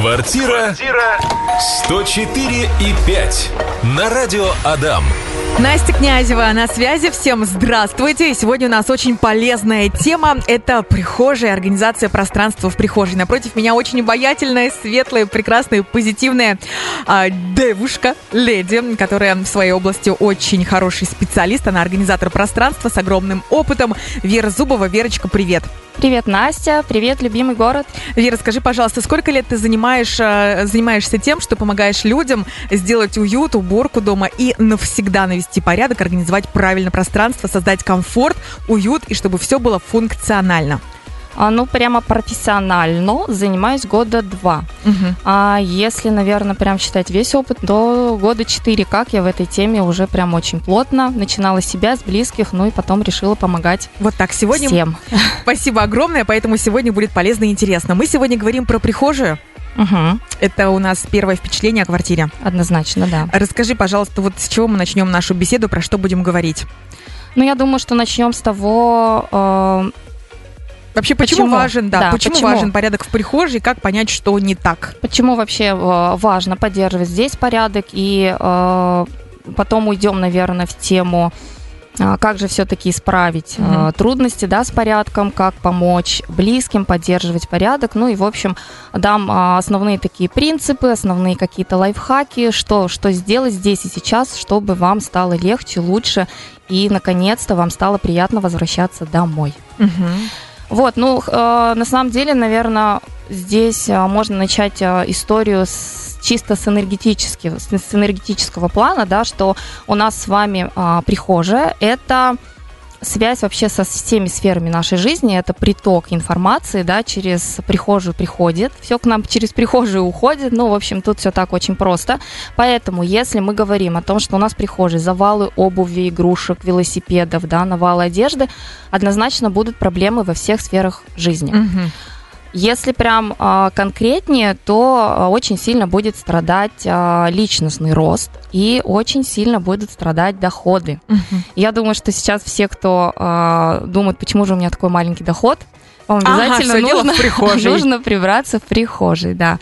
Квартира 104 и 5 на радио Адам. Настя Князева на связи. Всем здравствуйте. И сегодня у нас очень полезная тема. Это прихожая, организация пространства в прихожей. Напротив меня очень обаятельная, светлая, прекрасная, позитивная а, девушка, леди, которая в своей области очень хороший специалист. Она организатор пространства с огромным опытом. Вера Зубова. Верочка, привет. Привет, Настя. Привет, любимый город. Вера, скажи, пожалуйста, сколько лет ты занимаешь, э, занимаешься тем, что помогаешь людям сделать уют, уборку дома и навсегда навести порядок, организовать правильно пространство, создать комфорт, уют и чтобы все было функционально? А, ну, прямо профессионально занимаюсь года два. Мгм. А если, наверное, прям считать весь опыт, то года четыре, как я в этой теме уже прям очень плотно. Начинала с себя, с близких, ну и потом решила помогать Вот так, сегодня всем. спасибо огромное, поэтому сегодня будет полезно и интересно. Мы сегодня говорим про прихожую. Мгм. Это у нас первое впечатление о квартире. Однозначно, да. Расскажи, пожалуйста, вот с чего мы начнем нашу беседу, про что будем говорить? Ну, я думаю, что начнем с того, э, Вообще, почему, Почему? важен, да, Да, почему, почему? важен порядок в прихожей, как понять, что не так? почему вообще э, важно поддерживать здесь порядок, и э, потом уйдем, наверное, в тему как же все-таки исправить Мгм. трудности да, с порядком, как помочь близким поддерживать порядок. Ну и, в общем, дам а, основные такие принципы, основные какие-то лайфхаки, что, что сделать здесь и сейчас, чтобы вам стало легче, лучше и, наконец-то, вам стало приятно возвращаться домой. Вот, ну, на самом деле, наверное, здесь можно начать историю с, чисто с энергетического, с, энергетического плана, да, что у нас с вами э, прихожая – это связь вообще со всеми сферами нашей жизни, это приток информации, да, через прихожую приходит, все к нам через прихожую уходит, ну, в общем, тут все так очень просто. Поэтому, если мы говорим о том, что у нас в прихожей завалы обуви, игрушек, велосипедов, да, навалы одежды, однозначно будут проблемы во всех сферах жизни. Мгм. Если прям а, конкретнее, то а, очень сильно будет страдать а, личностный рост и очень сильно будут страдать доходы. Мгм. Я думаю, что сейчас все, кто а, думает, почему же у меня такой маленький доход, вам Ага, обязательно нужно, нужно прибраться в прихожей, да.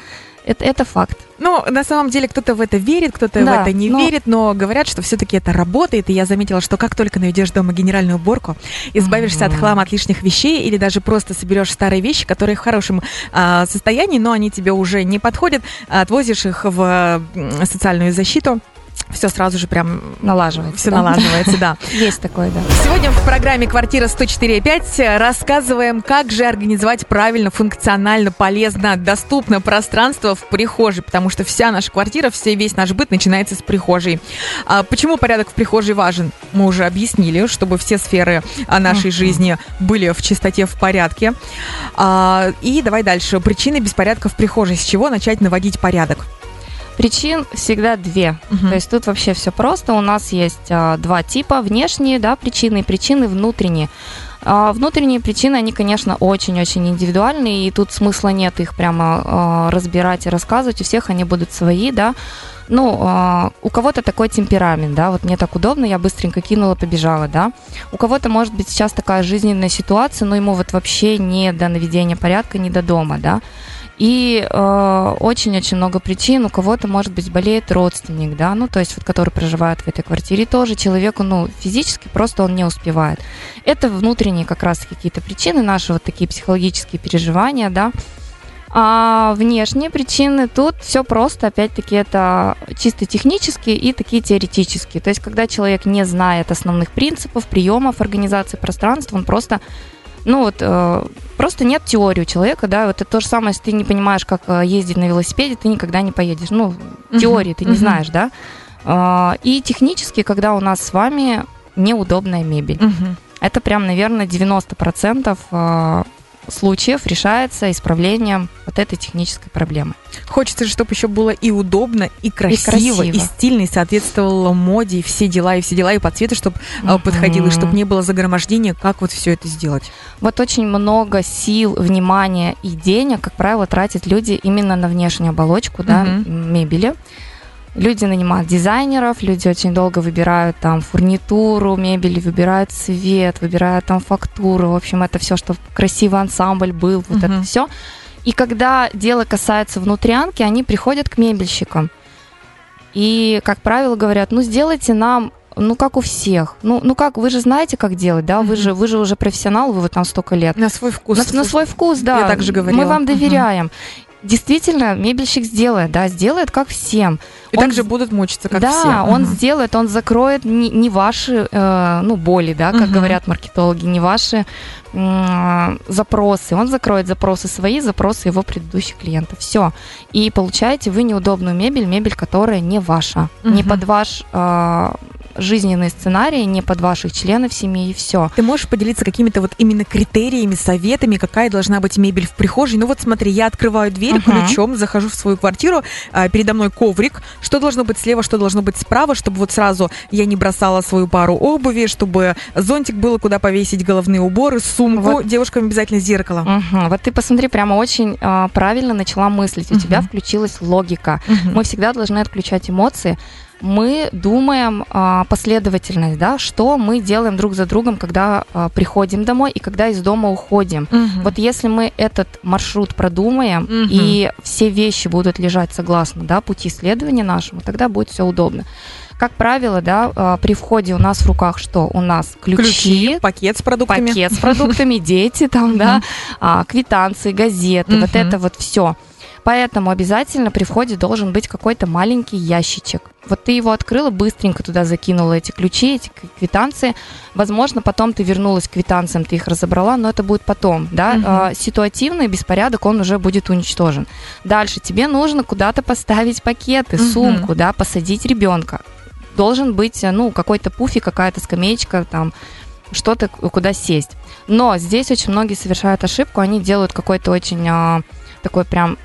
Это, это факт. Ну, на самом деле, кто-то в это верит, кто-то в Да, это не но- верит, но говорят, что все-таки это работает. И я заметила, что как только наведешь дома генеральную уборку, избавишься от Мгм. хлама, от лишних вещей, или даже просто соберешь старые вещи, которые в хорошем а, состоянии, но они тебе уже не подходят, отвозишь их в социальную защиту. Все сразу же прям Налаживается, Все да? налаживается, да. Есть такое, да. Сегодня в программе «Квартира 104.5» рассказываем, как же организовать правильно, функционально, полезно, доступно пространство в прихожей, потому что вся наша квартира, все, весь наш быт начинается с прихожей. А почему порядок в прихожей важен? Мы уже объяснили, чтобы все сферы а, нашей жизни были в чистоте, в порядке. А, и давай дальше. Причины беспорядка в прихожей. С чего начать наводить порядок? Причин всегда две. Мгм. То есть тут вообще все просто. У нас есть а, два типа: внешние, да, причины и причины внутренние. А, внутренние причины, они, конечно, очень-очень индивидуальные, и тут смысла нет их прямо а, разбирать и рассказывать. У всех они будут свои, да. Ну, а, у кого-то такой темперамент, да, вот мне так удобно, я быстренько кинула, побежала, да. У кого-то может быть сейчас такая жизненная ситуация, но ему вот вообще не до наведения порядка, не до дома, да. И э, очень-очень много причин. У кого-то, может быть, болеет родственник, да, ну, то есть, вот, который проживает в этой квартире, тоже человеку, ну, физически просто он не успевает. Это внутренние как раз какие-то причины, наши вот такие психологические переживания, да. А внешние причины тут все просто, опять-таки, это чисто технические и такие теоретические. То есть, когда человек не знает основных принципов, приемов организации пространства, он просто ну вот э, просто нет теории у человека, да, вот это то же самое, если ты не понимаешь, как э, ездить на велосипеде, ты никогда не поедешь. Ну, Мгм, теории ты не мгм. знаешь, да. А, И технически, когда у нас с вами неудобная мебель. Мгм. Это прям, наверное, 90% а, случаев решается исправлением вот этой технической проблемы. Хочется же, чтобы еще было и удобно, и красиво, и, красиво. стильно, и соответствовало моде, и все дела, и все дела, и по цвету, чтобы Мгм. подходило, и чтобы не было загромождения, как вот все это сделать. Вот очень много сил, внимания и денег, как правило, тратят люди именно на внешнюю оболочку да, Мгм. мебели. Люди нанимают дизайнеров, люди очень долго выбирают там фурнитуру мебели, выбирают цвет, выбирают там фактуру. В общем, это все, чтобы красивый ансамбль был, вот Мгм. это все. И когда дело касается внутрянки, они приходят к мебельщикам. И, как правило, говорят, ну, сделайте нам ну, как у всех. Ну, ну как, вы же знаете, как делать, да? Вы же, вы же уже профессионал, вы вот там столько лет. На свой вкус. На, на свой вкус, да. Я также говорила. Мы вам доверяем. Действительно, мебельщик сделает, да, сделает как всем. И он, также будут мучиться, как да, все. Да, он сделает, он закроет не, не ваши, э, ну, боли, да, как угу. говорят маркетологи, не ваши э, запросы. Он закроет запросы свои, запросы его предыдущих клиентов. Все. И получаете вы неудобную мебель, мебель, которая не ваша, угу. не под ваш э, жизненные сценарии, не под ваших членов семьи, и все. Ты можешь поделиться какими-то вот именно критериями, советами, какая должна быть мебель в прихожей? Ну вот смотри, я открываю дверь uh-huh. ключом, захожу в свою квартиру, а, передо мной коврик, что должно быть слева, что должно быть справа, чтобы вот сразу я не бросала свою пару обуви, чтобы зонтик было куда повесить головные уборы, сумку, вот. девушкам обязательно зеркало. Uh-huh. Вот ты посмотри, прямо очень uh, правильно начала мыслить, у тебя включилась логика. Uh-huh. Мы всегда должны отключать эмоции, мы думаем а, последовательность, да, что мы делаем друг за другом, когда а, приходим домой и когда из дома уходим. Угу. Вот если мы этот маршрут продумаем угу. и все вещи будут лежать согласно, да, пути следования нашему, тогда будет все удобно. Как правило, да, а, при входе у нас в руках что? У нас ключи, ключи пакет с продуктами, пакет с продуктами, дети там, да, а, квитанции, газеты, вот это вот все. Поэтому обязательно при входе должен быть какой-то маленький ящичек. Вот ты его открыла, быстренько туда закинула эти ключи, эти квитанции. Возможно, потом ты вернулась к квитанциям, ты их разобрала, но это будет потом, да. Угу. А, ситуативный беспорядок, он уже будет уничтожен. Дальше тебе нужно куда-то поставить пакеты, угу. сумку, да, посадить ребенка. Должен быть, ну, какой-то пуфик, какая-то скамеечка, там, что-то, куда сесть. Но здесь очень многие совершают ошибку, они делают какой-то очень а, такой прям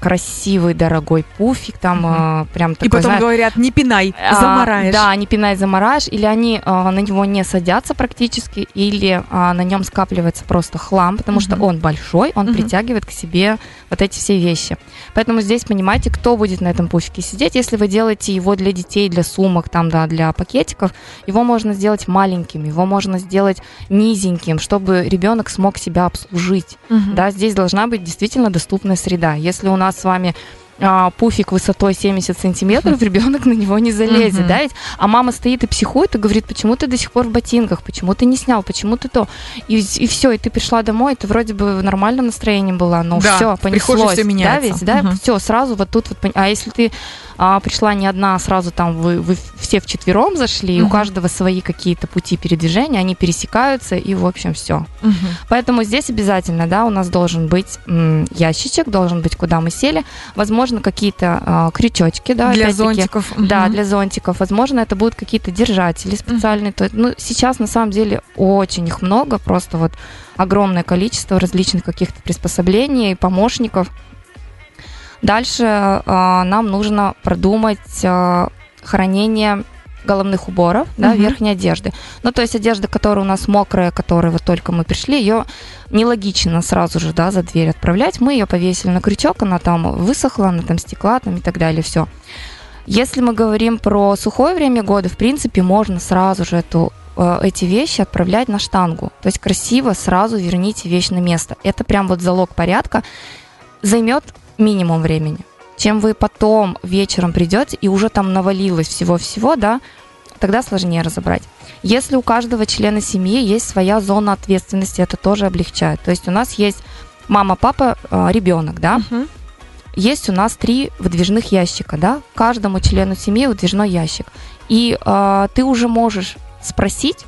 красивый, дорогой пуфик, там угу. прям такой, И потом знаешь, говорят, не пинай, замараешь. А, да, не пинай, замараешь, или они а, на него не садятся практически, или а, на нем скапливается просто хлам, потому угу. что он большой, он угу. притягивает к себе вот эти все вещи. Поэтому здесь понимаете, кто будет на этом пуфике сидеть. Если вы делаете его для детей, для сумок, там, да, для пакетиков, его можно сделать маленьким, его можно сделать низеньким, чтобы ребенок смог себя обслужить. Угу. Да, здесь должна быть действительно доступная среда. Если у нас с вами а, пуфик высотой 70 сантиметров, ребенок на него не залезет, да, ведь? А мама стоит и психует и говорит, почему ты до сих пор в ботинках, почему ты не снял, почему ты то. И, и все, и ты пришла домой, ты вроде бы в нормальном настроении была, но да, все, понеслось. все меняется. Да, ведь, да, все, сразу вот тут вот, а если ты а, пришла не одна, а сразу там вы, вы все вчетвером зашли, и у каждого свои какие-то пути передвижения, они пересекаются, и, в общем, все. Поэтому здесь обязательно, да, у нас должен быть м, ящичек, должен быть, куда мы сели, возможно, какие-то а, крючочки, да, для зонтиков. Да, для зонтиков. Возможно, это будут какие-то держатели специальные. То, ну, сейчас, на самом деле, очень их много, просто вот огромное количество различных каких-то приспособлений, помощников. Дальше э, нам нужно продумать э, хранение головных уборов, угу. да, верхней одежды. Ну, то есть одежда, которая у нас мокрая, которая вот только мы пришли, ее нелогично сразу же, да, за дверь отправлять. Мы ее повесили на крючок, она там высохла, она там стекла там и так далее, все. Если мы говорим про сухое время года, в принципе, можно сразу же эту э, эти вещи отправлять на штангу. То есть красиво сразу верните вещь на место. Это прям вот залог порядка. Займет минимум времени. Чем вы потом вечером придете и уже там навалилось всего-всего, да, тогда сложнее разобрать. Если у каждого члена семьи есть своя зона ответственности, это тоже облегчает. То есть у нас есть мама, папа, э, ребенок, да. Угу. Есть у нас три выдвижных ящика, да. Каждому члену семьи выдвижной ящик. И э, ты уже можешь спросить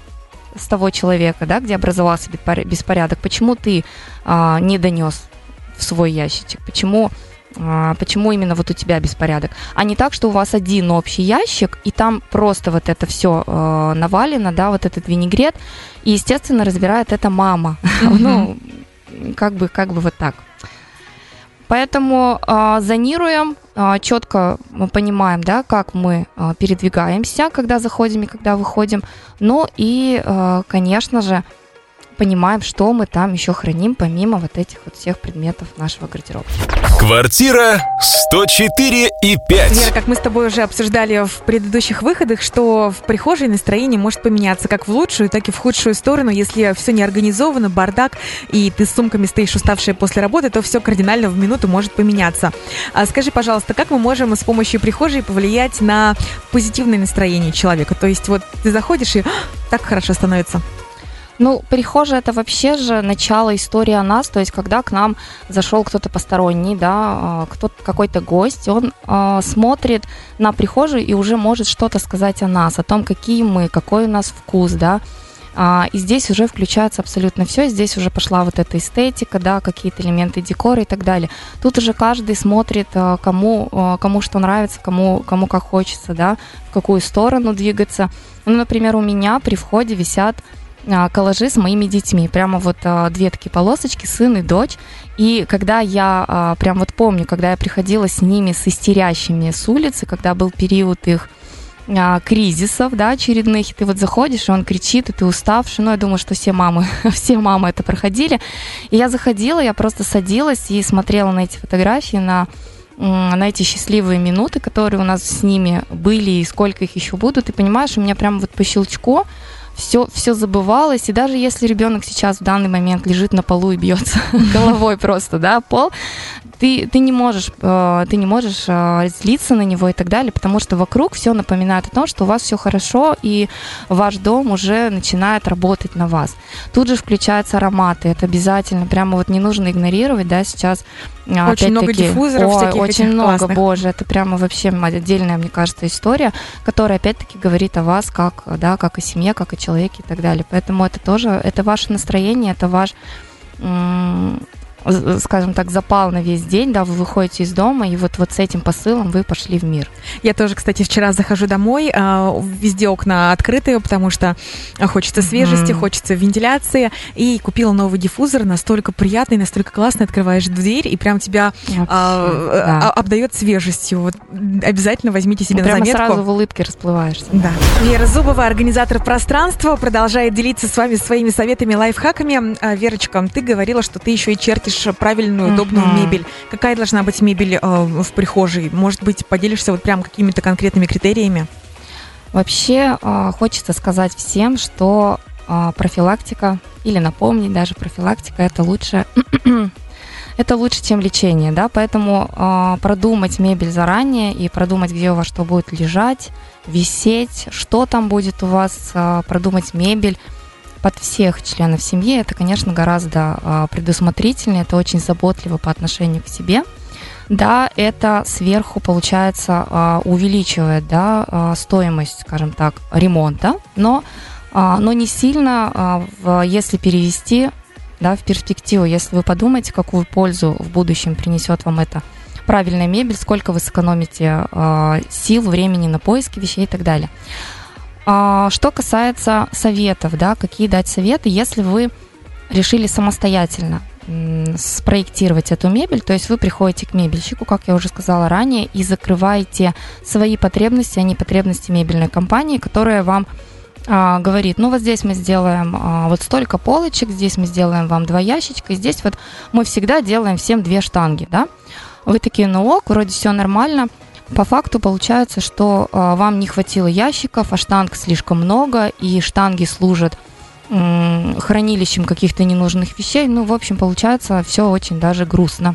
с того человека, да, где образовался беспорядок, почему ты э, не донес в свой ящичек? Почему, а, почему именно вот у тебя беспорядок? А не так, что у вас один общий ящик, и там просто вот это все э, навалено, да, вот этот винегрет, и, естественно, разбирает это мама. Ну, как бы, как бы вот так. Поэтому э, зонируем, э, четко мы понимаем, да, как мы э, передвигаемся, когда заходим и когда выходим. Ну и, э, конечно же, понимаем, что мы там еще храним, помимо вот этих вот всех предметов нашего гардероба. Квартира 104 и 5. Вера, как мы с тобой уже обсуждали в предыдущих выходах, что в прихожей настроение может поменяться как в лучшую, так и в худшую сторону. Если все не организовано, бардак, и ты с сумками стоишь уставшая после работы, то все кардинально в минуту может поменяться. А скажи, пожалуйста, как мы можем с помощью прихожей повлиять на позитивное настроение человека? То есть вот ты заходишь и «А, так хорошо становится. Ну, прихожая это вообще же начало истории о нас, то есть когда к нам зашел кто-то посторонний, да, а, кто какой-то гость, он э, смотрит на прихожую и уже может что-то сказать о нас, о том, какие мы, какой у нас вкус, да. А, и здесь уже включается абсолютно все, здесь уже пошла вот эта эстетика, да, какие-то элементы декора и так далее. Тут уже каждый смотрит, кому, кому что нравится, кому, кому как хочется, да, в какую сторону двигаться. Ну, например, у меня при входе висят а, коллажи с моими детьми. Прямо вот а, две такие полосочки, сын и дочь. И когда я, а, прям вот помню, когда я приходила с ними, с истерящими с улицы, когда был период их кризисов, да, очередных, и ты вот заходишь, и он кричит, и ты уставший, ну, я думаю, что все мамы, все мамы это проходили, и я заходила, я просто садилась и смотрела на эти фотографии, на на эти счастливые минуты, которые у нас с ними были и сколько их еще будут, и понимаешь, у меня прям вот по щелчку все, все забывалось, и даже если ребенок сейчас в данный момент лежит на полу и бьется головой просто, да, пол, ты, ты не можешь, э, ты не можешь э, злиться на него и так далее, потому что вокруг все напоминает о том, что у вас все хорошо, и ваш дом уже начинает работать на вас. Тут же включаются ароматы, это обязательно, прямо вот не нужно игнорировать, да, сейчас а, очень много диффузоров, ой, всяких очень много, классных. боже, это прямо вообще отдельная, мне кажется, история, которая опять-таки говорит о вас как, да, как о семье, как о человеке и так далее. Поэтому это тоже, это ваше настроение, это ваш скажем так, запал на весь день, да, вы выходите из дома, и вот, вот с этим посылом вы пошли в мир. Я тоже, кстати, вчера захожу домой, а, везде окна открытые, потому что хочется свежести, mm-hmm. хочется вентиляции, и купила новый диффузор, настолько приятный, настолько классный, открываешь дверь, и прям тебя Вообще, а, да. А, обдает свежестью. Вот обязательно возьмите себе ну, на заметку. сразу в улыбке расплываешься. Да. Вера Зубова, организатор пространства, продолжает делиться с вами своими советами, лайфхаками. Верочка, ты говорила, что ты еще и чертишь выбираешь правильную, удобную uh-huh. мебель. Какая должна быть мебель э, в прихожей? Может быть, поделишься вот прям какими-то конкретными критериями? Вообще э, хочется сказать всем, что э, профилактика или напомнить даже профилактика это лучше это лучше, чем лечение, да, поэтому э, продумать мебель заранее и продумать, где у вас что будет лежать, висеть, что там будет у вас, э, продумать мебель, под всех членов семьи, это, конечно, гораздо а, предусмотрительнее, это очень заботливо по отношению к себе. Да, это сверху, получается, а, увеличивает да, а, стоимость, скажем так, ремонта, но, но не сильно, если перевести да, в перспективу, если вы подумаете, какую пользу в будущем принесет вам это правильная мебель, сколько вы сэкономите сил, времени на поиски вещей и так далее. А, что касается советов, да, какие дать советы, если вы решили самостоятельно спроектировать эту мебель, то есть вы приходите к мебельщику, как я уже сказала ранее, и закрываете свои потребности, а не потребности мебельной компании, которая вам а, говорит, ну вот здесь мы сделаем а, вот столько полочек, здесь мы сделаем вам два ящичка, и здесь вот мы всегда делаем всем две штанги, да. Вы такие, ну ок, вроде все нормально, по факту получается, что э, вам не хватило ящиков, а штанг слишком много, и штанги служат хранилищем каких-то ненужных вещей. Ну, в общем, получается все очень даже грустно.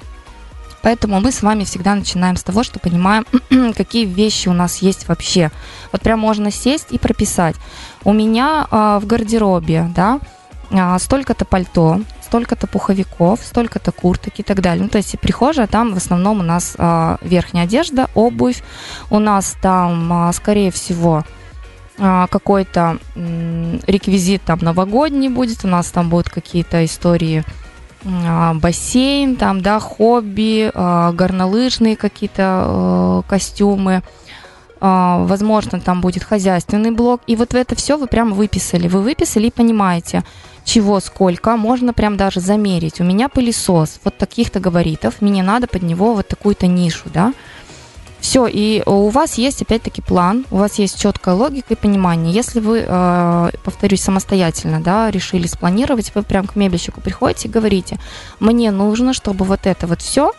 Поэтому мы с вами всегда начинаем с того, что понимаем, какие вещи у нас есть вообще. Вот прям можно сесть и прописать. У меня э, в гардеробе, да, э, столько-то пальто, столько-то пуховиков, столько-то курток и так далее. Ну, то есть прихожая, там в основном у нас а, верхняя одежда, обувь. У нас там, а, скорее всего, а, какой-то реквизит там новогодний будет, у нас там будут какие-то истории а, бассейн, там, да, хобби, а, горнолыжные какие-то а, костюмы, а, возможно, там будет хозяйственный блок. И вот это все вы прямо выписали. Вы выписали и понимаете, чего сколько, можно прям даже замерить. У меня пылесос вот таких-то габаритов, мне надо под него вот такую-то нишу, да. Все, и у вас есть опять-таки план, у вас есть четкая логика и понимание. Если вы, э, повторюсь, самостоятельно, да, решили спланировать, вы прям к мебельщику приходите и говорите, мне нужно, чтобы вот это вот все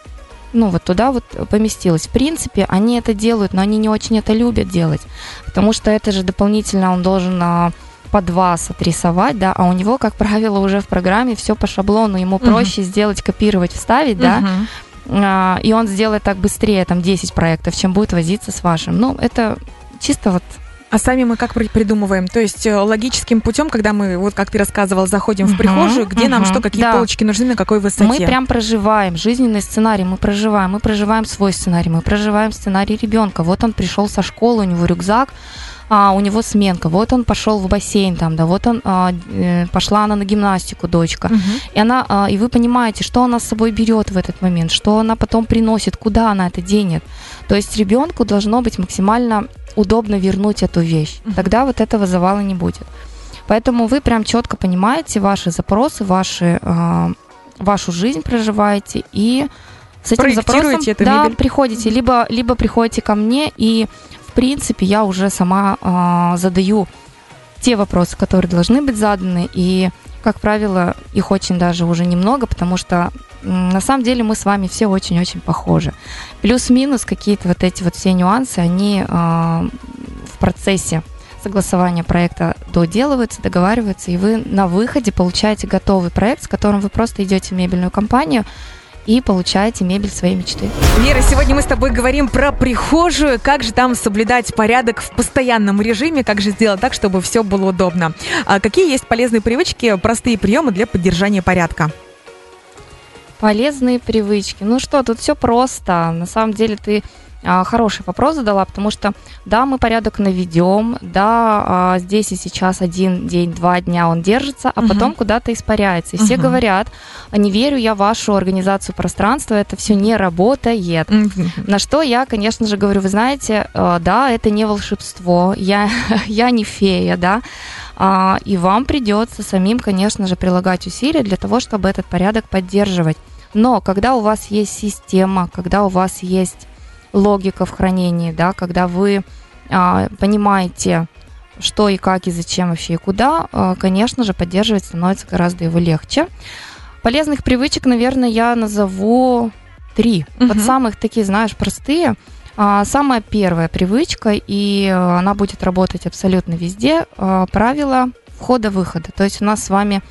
ну, вот туда вот поместилось. В принципе, они это делают, но они не очень это любят делать, потому что это же дополнительно он должен а, под вас отрисовать, да, а у него, как правило, уже в программе все по шаблону, ему uh-huh. проще сделать, копировать, вставить, uh-huh. да, а, и он сделает так быстрее, там, 10 проектов, чем будет возиться с вашим. Ну, это чисто вот а сами мы как придумываем? То есть э, логическим путем, когда мы, вот как ты рассказывал, заходим uh-huh, в прихожую, где uh-huh, нам что, какие да. полочки нужны, на какой высоте? Мы прям проживаем жизненный сценарий, мы проживаем, мы проживаем свой сценарий, мы проживаем сценарий ребенка. Вот он пришел со школы, у него рюкзак, а, у него сменка, вот он пошел в бассейн там, да, вот он а, э, пошла она на гимнастику, дочка, угу. и она, а, и вы понимаете, что она с собой берет в этот момент, что она потом приносит, куда она это денет. То есть ребенку должно быть максимально удобно вернуть эту вещь. Угу. Тогда вот этого завала не будет. Поэтому вы прям четко понимаете ваши запросы, ваши, э, вашу жизнь проживаете и с этим запросом это да, мебель. приходите, либо, либо приходите ко мне и принципе, я уже сама э, задаю те вопросы, которые должны быть заданы, и, как правило, их очень даже уже немного, потому что на самом деле мы с вами все очень-очень похожи. Плюс-минус какие-то вот эти вот все нюансы, они э, в процессе согласования проекта доделываются, договариваются, и вы на выходе получаете готовый проект, с которым вы просто идете в мебельную компанию, и получаете мебель своей мечты. Вера, сегодня мы с тобой говорим про прихожую, как же там соблюдать порядок в постоянном режиме, как же сделать так, чтобы все было удобно. А какие есть полезные привычки, простые приемы для поддержания порядка? Полезные привычки. Ну что, тут все просто. На самом деле ты хороший вопрос задала, потому что, да, мы порядок наведем, да, а, здесь и сейчас один день, два дня он держится, а угу. потом куда-то испаряется. И угу. все говорят, не верю я в вашу организацию пространства, это все не работает. Угу. На что я, конечно же, говорю, вы знаете, а, да, это не волшебство, я, я не фея, да, и вам придется самим, конечно же, прилагать усилия для того, чтобы этот порядок поддерживать. Но когда у вас есть система, когда у вас есть логика в хранении, да, когда вы а, понимаете, что и как и зачем вообще и куда, а, конечно же, поддерживать становится гораздо его легче. Полезных привычек, наверное, я назову три. Угу. Вот самых такие, знаешь, простые. А, самая первая привычка, и она будет работать абсолютно везде, а, правило входа-выхода. То есть у нас с вами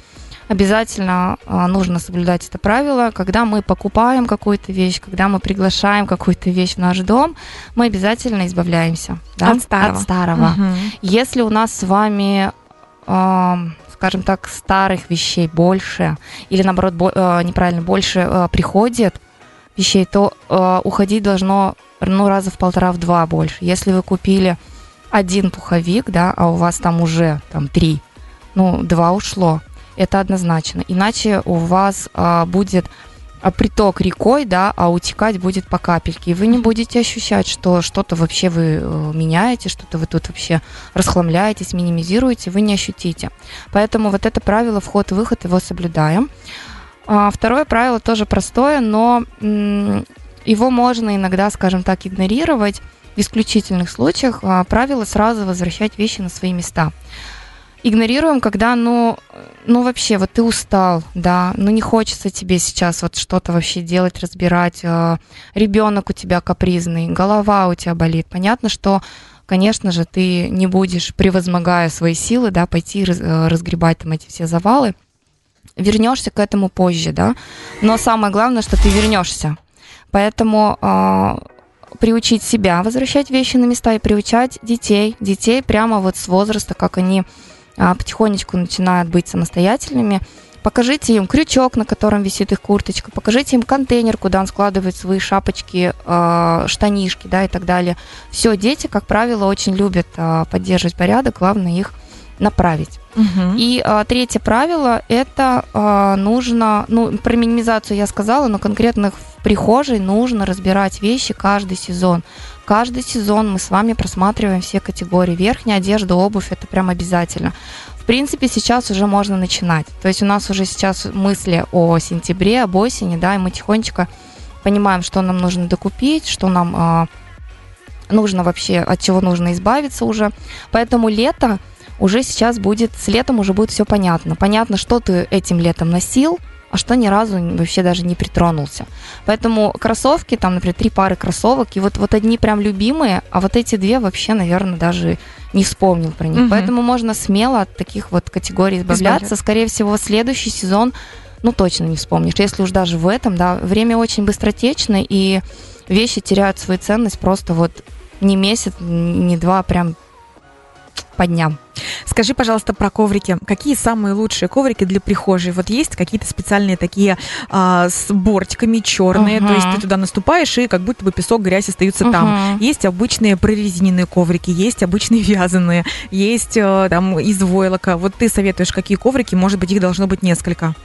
обязательно а, нужно соблюдать это правило. Когда мы покупаем какую-то вещь, когда мы приглашаем какую-то вещь в наш дом, мы обязательно избавляемся да? от старого. От старого. Угу. Если у нас с вами скажем так, старых вещей больше, или наоборот, бо- э, неправильно, больше приходит вещей, то уходить должно ну, раза в полтора, в два больше. Если вы купили один пуховик, да, а у вас там уже там три, ну, два ушло, это однозначно. Иначе у вас а, будет а, приток рекой, да, а утекать будет по капельке. И вы не будете ощущать, что что-то вообще вы э, меняете, что-то вы тут вообще расхламляетесь, минимизируете, вы не ощутите. Поэтому вот это правило вход-выход его соблюдаем. А, второе правило тоже простое, но его можно иногда, скажем так, игнорировать. В исключительных случаях а, правило сразу возвращать вещи на свои места игнорируем, когда, ну, ну вообще, вот ты устал, да, ну не хочется тебе сейчас вот что-то вообще делать, разбирать, э, ребенок у тебя капризный, голова у тебя болит. Понятно, что, конечно же, ты не будешь, превозмогая свои силы, да, пойти раз, э, разгребать там эти все завалы. Вернешься к этому позже, да, но самое главное, что ты вернешься. Поэтому э, приучить себя возвращать вещи на места и приучать детей, детей прямо вот с возраста, как они а, потихонечку начинают быть самостоятельными. Покажите им крючок, на котором висит их курточка, покажите им контейнер, куда он складывает свои шапочки, а, штанишки, да, и так далее. Все, дети, как правило, очень любят а, поддерживать порядок, главное их направить. Угу. И а, третье правило это а, нужно, ну, про минимизацию я сказала, но конкретно в прихожей нужно разбирать вещи каждый сезон. Каждый сезон мы с вами просматриваем все категории. Верхняя одежда, обувь, это прям обязательно. В принципе, сейчас уже можно начинать. То есть у нас уже сейчас мысли о сентябре, об осени, да, и мы тихонечко понимаем, что нам нужно докупить, что нам а, нужно вообще, от чего нужно избавиться уже. Поэтому лето уже сейчас будет, с летом уже будет все понятно. Понятно, что ты этим летом носил, а что ни разу вообще даже не притронулся. Поэтому кроссовки, там, например, три пары кроссовок, и вот, вот одни прям любимые, а вот эти две вообще, наверное, даже не вспомнил про них. Угу. Поэтому можно смело от таких вот категорий избавляться. Скорее всего, следующий сезон, ну, точно не вспомнишь. Если уж даже в этом, да, время очень быстротечно, и вещи теряют свою ценность просто вот не месяц, не два, а прям по дням. Скажи, пожалуйста, про коврики. Какие самые лучшие коврики для прихожей? Вот есть какие-то специальные такие а, с бортиками черные, uh-huh. то есть ты туда наступаешь и как будто бы песок, грязь остаются uh-huh. там. Есть обычные прорезиненные коврики, есть обычные вязаные, есть а, там из войлока. Вот ты советуешь, какие коврики? Может быть, их должно быть несколько.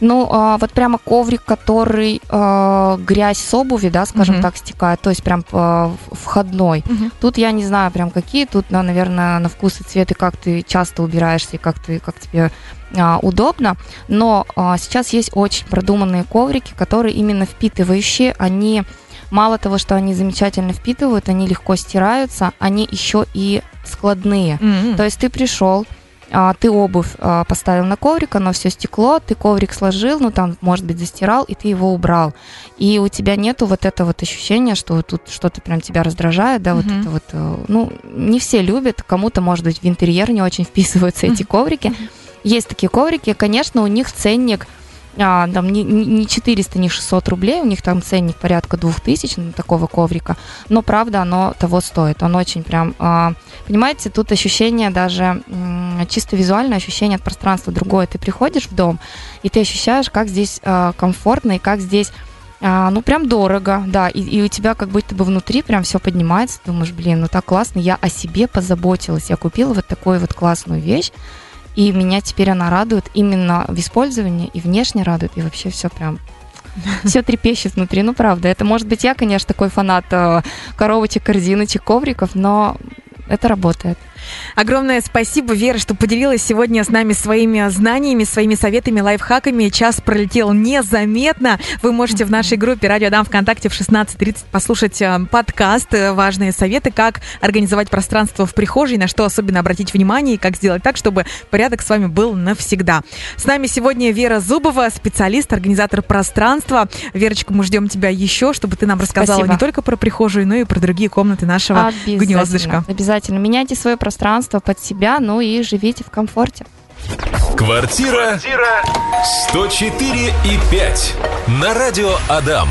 Ну, а, вот прямо коврик, который а, грязь с обуви, да, скажем uh-huh. так, стекает, то есть прям а, входной. Uh-huh. Тут я не знаю прям какие, тут, да, наверное, на вкус и цвет, и как ты часто убираешься, и как, ты, как тебе а, удобно. Но а, сейчас есть очень продуманные коврики, которые именно впитывающие, они мало того, что они замечательно впитывают, они легко стираются, они еще и складные. Mm-hmm. То есть ты пришел, а, ты обувь а, поставил на коврик, оно все стекло, ты коврик сложил, ну там, может быть, застирал, и ты его убрал. И у тебя нету вот этого вот ощущения, что тут что-то прям тебя раздражает, да, mm-hmm. вот это вот, э, ну, не все любят, кому-то, может быть, в интерьер не очень вписываются mm-hmm. эти коврики. Mm-hmm. Есть такие коврики, конечно, у них ценник – а, там не, не 400, не 600 рублей, у них там ценник порядка 2000 на такого коврика, но правда оно того стоит, он очень прям, а, понимаете, тут ощущение даже чисто визуальное ощущение от пространства другое, ты приходишь в дом и ты ощущаешь, как здесь а, комфортно и как здесь а, ну, прям дорого, да, и, и у тебя как будто бы внутри прям все поднимается, думаешь, блин, ну так классно, я о себе позаботилась, я купила вот такую вот классную вещь, и меня теперь она радует именно в использовании, и внешне радует, и вообще все прям все трепещет внутри. Ну, правда, это может быть я, конечно, такой фанат э, коробочек, корзиночек, ковриков, но это работает. Огромное спасибо, Вера, что поделилась сегодня с нами своими знаниями, своими советами, лайфхаками. Час пролетел незаметно. Вы можете в нашей группе «Радио Дам ВКонтакте» в 16.30 послушать э, подкаст э, «Важные советы», как организовать пространство в прихожей, на что особенно обратить внимание и как сделать так, чтобы порядок с вами был навсегда. С нами сегодня Вера Зубова, специалист, организатор пространства. Верочка, мы ждем тебя еще, чтобы ты нам рассказала Спасибо. не только про прихожую, но и про другие комнаты нашего гнездышка. Обязательно. Меняйте свое пространство пространство под себя, ну и живите в комфорте. Квартира 104 и 5 на радио Адам.